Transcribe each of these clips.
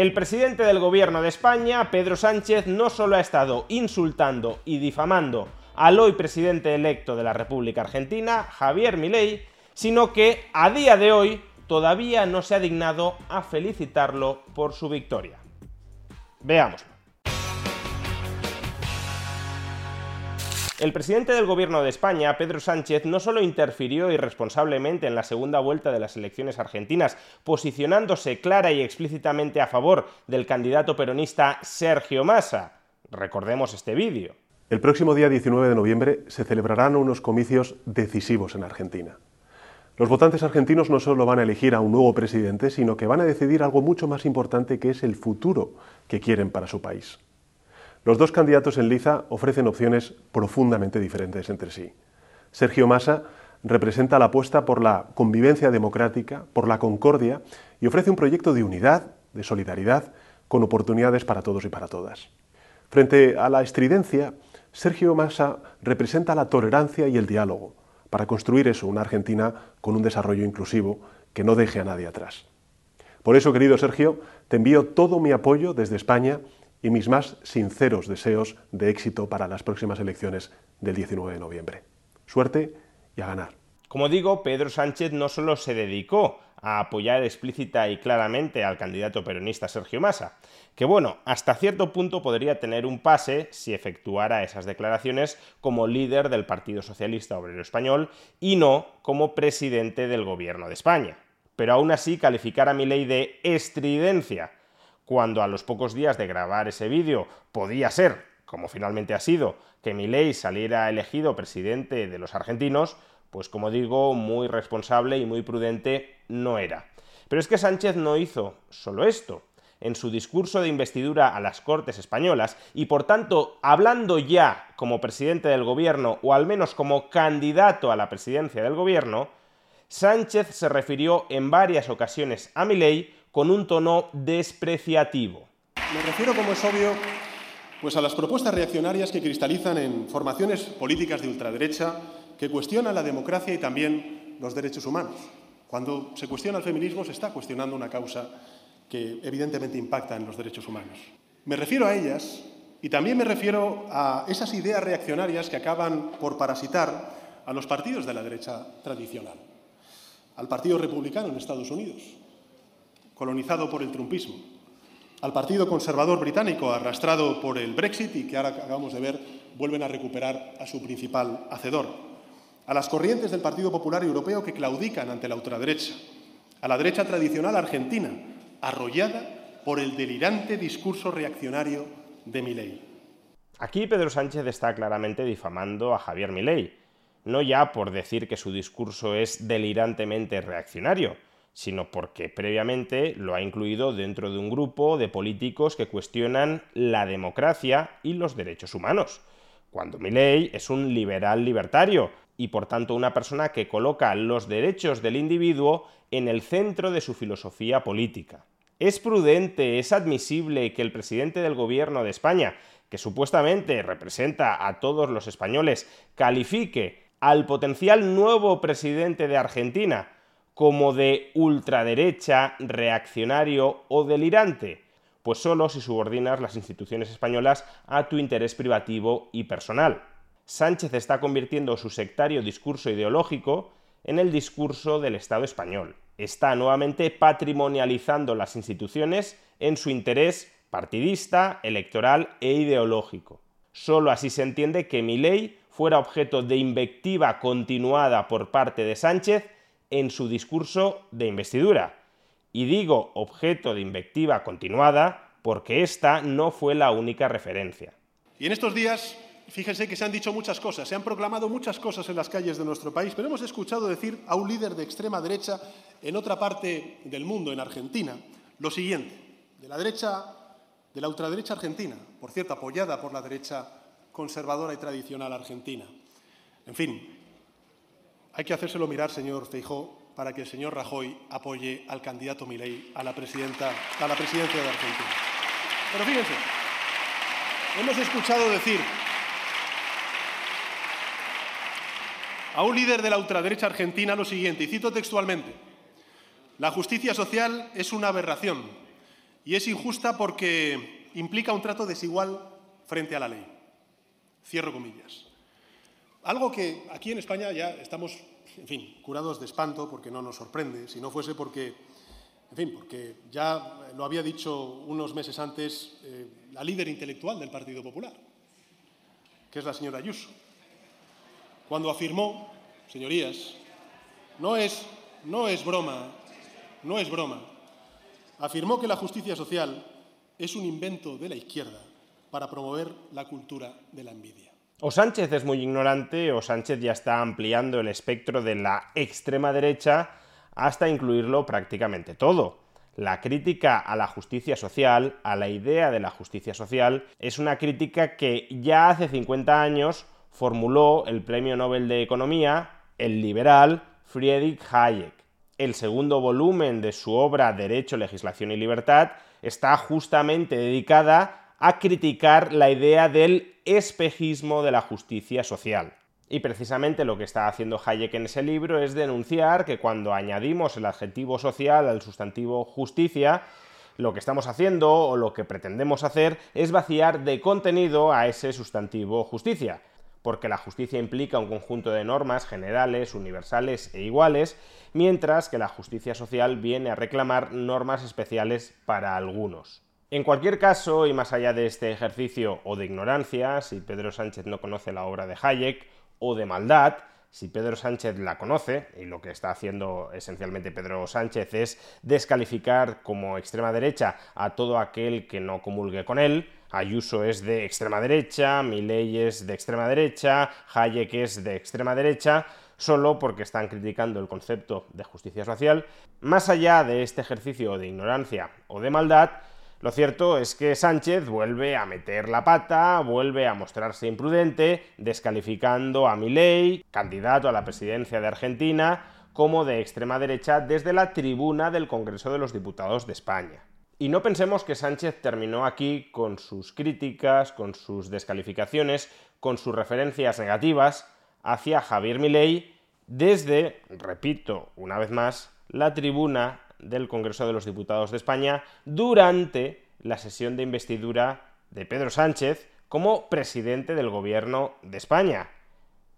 El presidente del gobierno de España, Pedro Sánchez, no solo ha estado insultando y difamando al hoy presidente electo de la República Argentina, Javier Milei, sino que a día de hoy todavía no se ha dignado a felicitarlo por su victoria. Veámoslo. El presidente del gobierno de España, Pedro Sánchez, no solo interfirió irresponsablemente en la segunda vuelta de las elecciones argentinas, posicionándose clara y explícitamente a favor del candidato peronista Sergio Massa. Recordemos este vídeo. El próximo día 19 de noviembre se celebrarán unos comicios decisivos en Argentina. Los votantes argentinos no solo van a elegir a un nuevo presidente, sino que van a decidir algo mucho más importante que es el futuro que quieren para su país. Los dos candidatos en liza ofrecen opciones profundamente diferentes entre sí. Sergio Massa representa la apuesta por la convivencia democrática, por la concordia y ofrece un proyecto de unidad, de solidaridad, con oportunidades para todos y para todas. Frente a la estridencia, Sergio Massa representa la tolerancia y el diálogo, para construir eso, una Argentina con un desarrollo inclusivo que no deje a nadie atrás. Por eso, querido Sergio, te envío todo mi apoyo desde España y mis más sinceros deseos de éxito para las próximas elecciones del 19 de noviembre. Suerte y a ganar. Como digo, Pedro Sánchez no solo se dedicó a apoyar explícita y claramente al candidato peronista Sergio Massa, que bueno, hasta cierto punto podría tener un pase si efectuara esas declaraciones como líder del Partido Socialista Obrero Español y no como presidente del gobierno de España. Pero aún así calificar a mi ley de estridencia, cuando a los pocos días de grabar ese vídeo podía ser, como finalmente ha sido, que mi ley saliera elegido presidente de los argentinos, pues como digo, muy responsable y muy prudente no era. Pero es que Sánchez no hizo solo esto. En su discurso de investidura a las Cortes españolas, y por tanto hablando ya como presidente del gobierno, o al menos como candidato a la presidencia del gobierno, Sánchez se refirió en varias ocasiones a Milei con un tono despreciativo. Me refiero, como es obvio, pues a las propuestas reaccionarias que cristalizan en formaciones políticas de ultraderecha que cuestiona la democracia y también los derechos humanos. Cuando se cuestiona el feminismo se está cuestionando una causa que evidentemente impacta en los derechos humanos. Me refiero a ellas y también me refiero a esas ideas reaccionarias que acaban por parasitar a los partidos de la derecha tradicional. Al Partido Republicano en Estados Unidos, colonizado por el trumpismo. Al Partido Conservador Británico, arrastrado por el Brexit y que ahora acabamos de ver vuelven a recuperar a su principal hacedor a las corrientes del Partido Popular Europeo que claudican ante la ultraderecha, a la derecha tradicional argentina, arrollada por el delirante discurso reaccionario de Milei. Aquí Pedro Sánchez está claramente difamando a Javier Milei, no ya por decir que su discurso es delirantemente reaccionario, sino porque previamente lo ha incluido dentro de un grupo de políticos que cuestionan la democracia y los derechos humanos, cuando Milei es un liberal libertario y por tanto una persona que coloca los derechos del individuo en el centro de su filosofía política. ¿Es prudente, es admisible que el presidente del gobierno de España, que supuestamente representa a todos los españoles, califique al potencial nuevo presidente de Argentina como de ultraderecha, reaccionario o delirante? Pues solo si subordinas las instituciones españolas a tu interés privativo y personal. Sánchez está convirtiendo su sectario discurso ideológico en el discurso del Estado español. Está nuevamente patrimonializando las instituciones en su interés partidista, electoral e ideológico. Solo así se entiende que mi ley fuera objeto de invectiva continuada por parte de Sánchez en su discurso de investidura. Y digo objeto de invectiva continuada porque esta no fue la única referencia. Y en estos días Fíjense que se han dicho muchas cosas, se han proclamado muchas cosas en las calles de nuestro país, pero hemos escuchado decir a un líder de extrema derecha en otra parte del mundo, en Argentina, lo siguiente, de la derecha, de la ultraderecha argentina, por cierto, apoyada por la derecha conservadora y tradicional argentina. En fin, hay que hacérselo mirar, señor Feijó, para que el señor Rajoy apoye al candidato Milei a la, presidenta, a la presidencia de Argentina. Pero fíjense, hemos escuchado decir a un líder de la ultraderecha argentina lo siguiente, y cito textualmente, la justicia social es una aberración y es injusta porque implica un trato desigual frente a la ley. Cierro comillas. Algo que aquí en España ya estamos, en fin, curados de espanto porque no nos sorprende, si no fuese porque, en fin, porque ya lo había dicho unos meses antes eh, la líder intelectual del Partido Popular, que es la señora Ayuso cuando afirmó, señorías, no es, no es broma, no es broma, afirmó que la justicia social es un invento de la izquierda para promover la cultura de la envidia. O Sánchez es muy ignorante o Sánchez ya está ampliando el espectro de la extrema derecha hasta incluirlo prácticamente todo. La crítica a la justicia social, a la idea de la justicia social, es una crítica que ya hace 50 años formuló el premio Nobel de Economía, el liberal Friedrich Hayek. El segundo volumen de su obra Derecho, Legislación y Libertad está justamente dedicada a criticar la idea del espejismo de la justicia social. Y precisamente lo que está haciendo Hayek en ese libro es denunciar que cuando añadimos el adjetivo social al sustantivo justicia, lo que estamos haciendo o lo que pretendemos hacer es vaciar de contenido a ese sustantivo justicia porque la justicia implica un conjunto de normas generales, universales e iguales, mientras que la justicia social viene a reclamar normas especiales para algunos. En cualquier caso, y más allá de este ejercicio o de ignorancia, si Pedro Sánchez no conoce la obra de Hayek, o de maldad, si Pedro Sánchez la conoce, y lo que está haciendo esencialmente Pedro Sánchez es descalificar como extrema derecha a todo aquel que no comulgue con él, Ayuso es de extrema derecha, Milei es de extrema derecha, Hayek es de extrema derecha, solo porque están criticando el concepto de justicia social. Más allá de este ejercicio de ignorancia o de maldad, lo cierto es que Sánchez vuelve a meter la pata, vuelve a mostrarse imprudente, descalificando a Milei, candidato a la presidencia de Argentina, como de extrema derecha desde la tribuna del Congreso de los Diputados de España. Y no pensemos que Sánchez terminó aquí con sus críticas, con sus descalificaciones, con sus referencias negativas hacia Javier Milei desde, repito una vez más, la tribuna del Congreso de los Diputados de España durante la sesión de investidura de Pedro Sánchez como presidente del gobierno de España.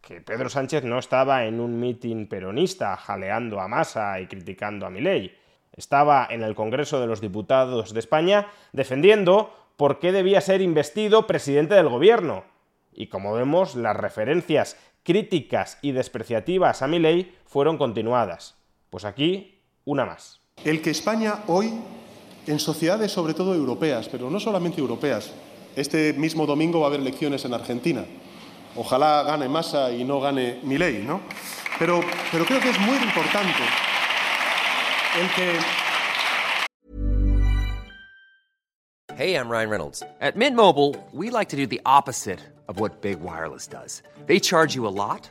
Que Pedro Sánchez no estaba en un mitin peronista jaleando a Massa y criticando a Milei estaba en el Congreso de los Diputados de España defendiendo por qué debía ser investido presidente del gobierno. Y como vemos, las referencias críticas y despreciativas a mi ley fueron continuadas. Pues aquí, una más. El que España hoy, en sociedades sobre todo europeas, pero no solamente europeas, este mismo domingo va a haber elecciones en Argentina. Ojalá gane Massa y no gane Milei, ¿no? Pero, pero creo que es muy importante Hey, I'm Ryan Reynolds. At Mint Mobile, we like to do the opposite of what Big Wireless does. They charge you a lot,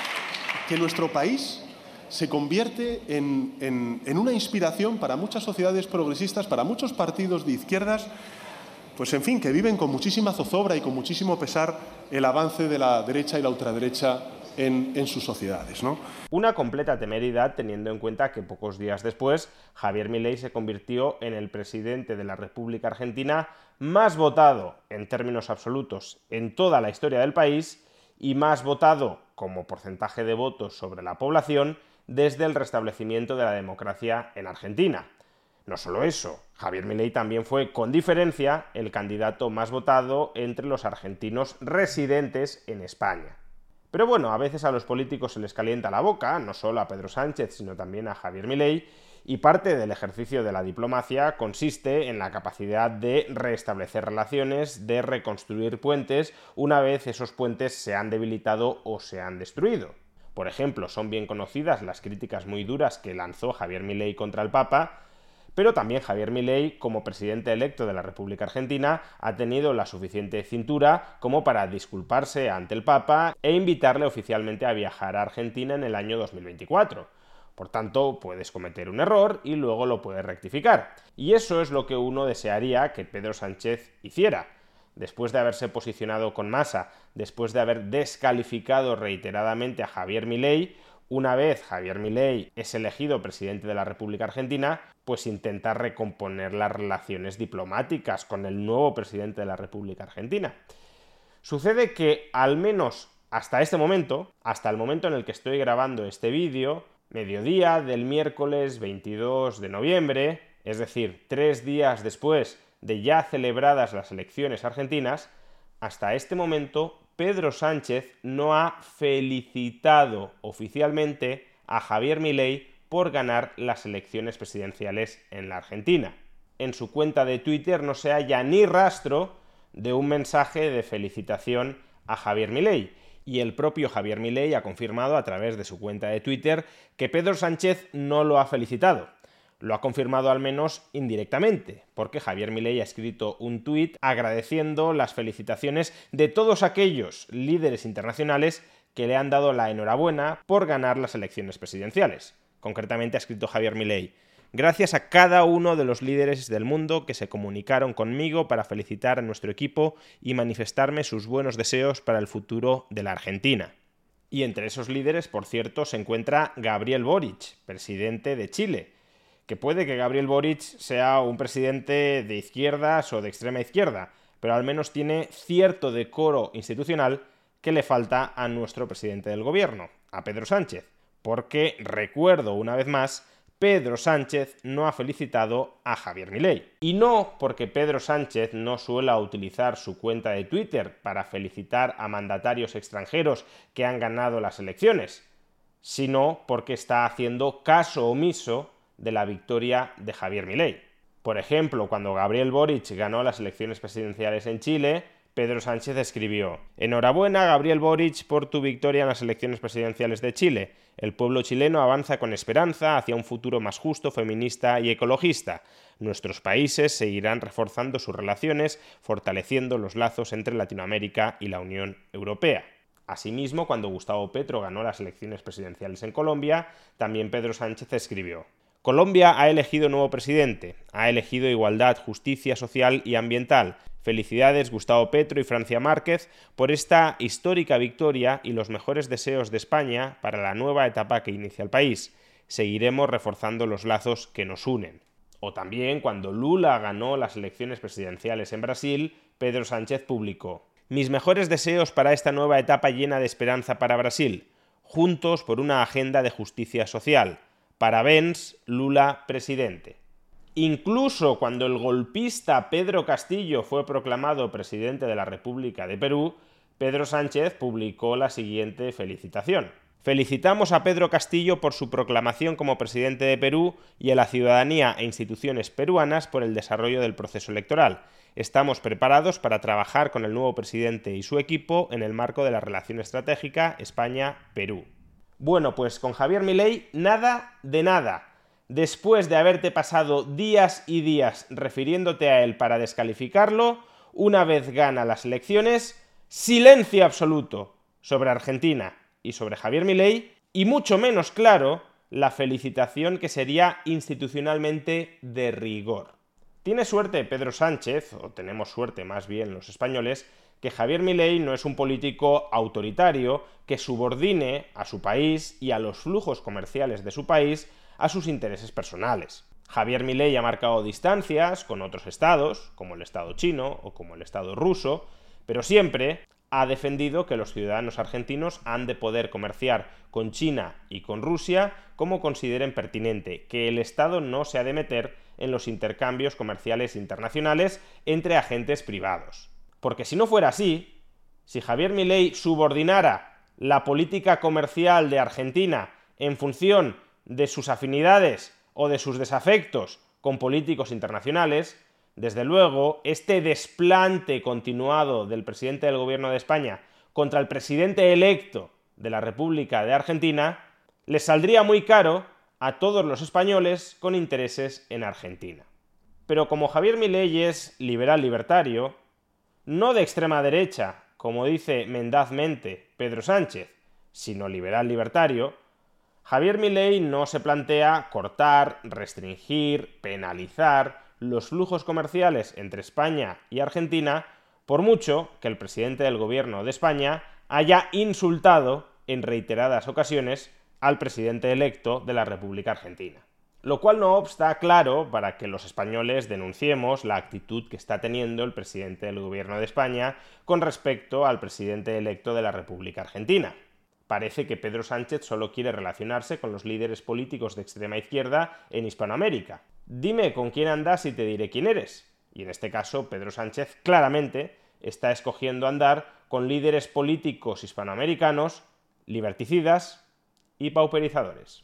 que nuestro país se convierte en, en- una inspiración para muchas sociedades progresistas, para muchos partidos de izquierdas, pues en fin, que viven con muchísima zozobra y con muchísimo pesar el avance de la derecha y la ultraderecha en, en sus sociedades. ¿no? Una completa temeridad teniendo en cuenta que pocos días después Javier Milei se convirtió en el presidente de la República Argentina más votado en términos absolutos en toda la historia del país y más votado como porcentaje de votos sobre la población desde el restablecimiento de la democracia en Argentina. No solo eso, Javier Milei también fue con diferencia el candidato más votado entre los argentinos residentes en España. Pero bueno, a veces a los políticos se les calienta la boca, no solo a Pedro Sánchez, sino también a Javier Milei, y parte del ejercicio de la diplomacia consiste en la capacidad de restablecer relaciones, de reconstruir puentes, una vez esos puentes se han debilitado o se han destruido. Por ejemplo, son bien conocidas las críticas muy duras que lanzó Javier Milei contra el Papa, pero también Javier Milei, como presidente electo de la República Argentina, ha tenido la suficiente cintura como para disculparse ante el Papa e invitarle oficialmente a viajar a Argentina en el año 2024. Por tanto, puedes cometer un error y luego lo puedes rectificar. Y eso es lo que uno desearía que Pedro Sánchez hiciera. Después de haberse posicionado con masa, después de haber descalificado reiteradamente a Javier Milei, una vez Javier Milei es elegido presidente de la República Argentina, pues intenta recomponer las relaciones diplomáticas con el nuevo presidente de la República Argentina. Sucede que, al menos hasta este momento, hasta el momento en el que estoy grabando este vídeo, mediodía del miércoles 22 de noviembre, es decir, tres días después de ya celebradas las elecciones argentinas, hasta este momento Pedro Sánchez no ha felicitado oficialmente a Javier Milei por ganar las elecciones presidenciales en la Argentina. En su cuenta de Twitter no se halla ni rastro de un mensaje de felicitación a Javier Milei. Y el propio Javier Milei ha confirmado a través de su cuenta de Twitter que Pedro Sánchez no lo ha felicitado. Lo ha confirmado al menos indirectamente, porque Javier Milei ha escrito un tuit agradeciendo las felicitaciones de todos aquellos líderes internacionales que le han dado la enhorabuena por ganar las elecciones presidenciales. Concretamente ha escrito Javier Milei, gracias a cada uno de los líderes del mundo que se comunicaron conmigo para felicitar a nuestro equipo y manifestarme sus buenos deseos para el futuro de la Argentina. Y entre esos líderes, por cierto, se encuentra Gabriel Boric, presidente de Chile, que puede que Gabriel Boric sea un presidente de izquierdas o de extrema izquierda, pero al menos tiene cierto decoro institucional que le falta a nuestro presidente del gobierno, a Pedro Sánchez, porque recuerdo una vez más, Pedro Sánchez no ha felicitado a Javier Milei. Y no porque Pedro Sánchez no suela utilizar su cuenta de Twitter para felicitar a mandatarios extranjeros que han ganado las elecciones, sino porque está haciendo caso omiso de la victoria de Javier Milei. Por ejemplo, cuando Gabriel Boric ganó las elecciones presidenciales en Chile, Pedro Sánchez escribió Enhorabuena, Gabriel Boric, por tu victoria en las elecciones presidenciales de Chile. El pueblo chileno avanza con esperanza hacia un futuro más justo, feminista y ecologista. Nuestros países seguirán reforzando sus relaciones, fortaleciendo los lazos entre Latinoamérica y la Unión Europea. Asimismo, cuando Gustavo Petro ganó las elecciones presidenciales en Colombia, también Pedro Sánchez escribió Colombia ha elegido nuevo presidente, ha elegido igualdad, justicia social y ambiental. Felicidades Gustavo Petro y Francia Márquez por esta histórica victoria y los mejores deseos de España para la nueva etapa que inicia el país. Seguiremos reforzando los lazos que nos unen. O también cuando Lula ganó las elecciones presidenciales en Brasil, Pedro Sánchez publicó Mis mejores deseos para esta nueva etapa llena de esperanza para Brasil. Juntos por una agenda de justicia social. Parabéns, Lula presidente. Incluso cuando el golpista Pedro Castillo fue proclamado presidente de la República de Perú, Pedro Sánchez publicó la siguiente felicitación. Felicitamos a Pedro Castillo por su proclamación como presidente de Perú y a la ciudadanía e instituciones peruanas por el desarrollo del proceso electoral. Estamos preparados para trabajar con el nuevo presidente y su equipo en el marco de la relación estratégica España-Perú. Bueno, pues con Javier Milei nada de nada después de haberte pasado días y días refiriéndote a él para descalificarlo, una vez gana las elecciones, silencio absoluto sobre Argentina y sobre Javier Milei, y mucho menos claro la felicitación que sería institucionalmente de rigor. Tiene suerte Pedro Sánchez, o tenemos suerte más bien los españoles, que Javier Milei no es un político autoritario que subordine a su país y a los flujos comerciales de su país a sus intereses personales. Javier Milei ha marcado distancias con otros estados, como el Estado chino o como el Estado ruso, pero siempre ha defendido que los ciudadanos argentinos han de poder comerciar con China y con Rusia como consideren pertinente, que el Estado no se ha de meter en los intercambios comerciales internacionales entre agentes privados. Porque si no fuera así, si Javier Milei subordinara la política comercial de Argentina en función de sus afinidades o de sus desafectos con políticos internacionales, desde luego, este desplante continuado del presidente del gobierno de España contra el presidente electo de la República de Argentina le saldría muy caro a todos los españoles con intereses en Argentina. Pero como Javier Milei es liberal libertario, no de extrema derecha, como dice mendazmente Pedro Sánchez, sino liberal libertario, Javier Milei no se plantea cortar, restringir, penalizar los flujos comerciales entre España y Argentina, por mucho que el presidente del gobierno de España haya insultado en reiteradas ocasiones al presidente electo de la República Argentina. Lo cual no obsta claro para que los españoles denunciemos la actitud que está teniendo el presidente del gobierno de España con respecto al presidente electo de la República Argentina parece que Pedro Sánchez solo quiere relacionarse con los líderes políticos de extrema izquierda en Hispanoamérica. Dime con quién andas y te diré quién eres. Y en este caso, Pedro Sánchez claramente está escogiendo andar con líderes políticos hispanoamericanos, liberticidas y pauperizadores.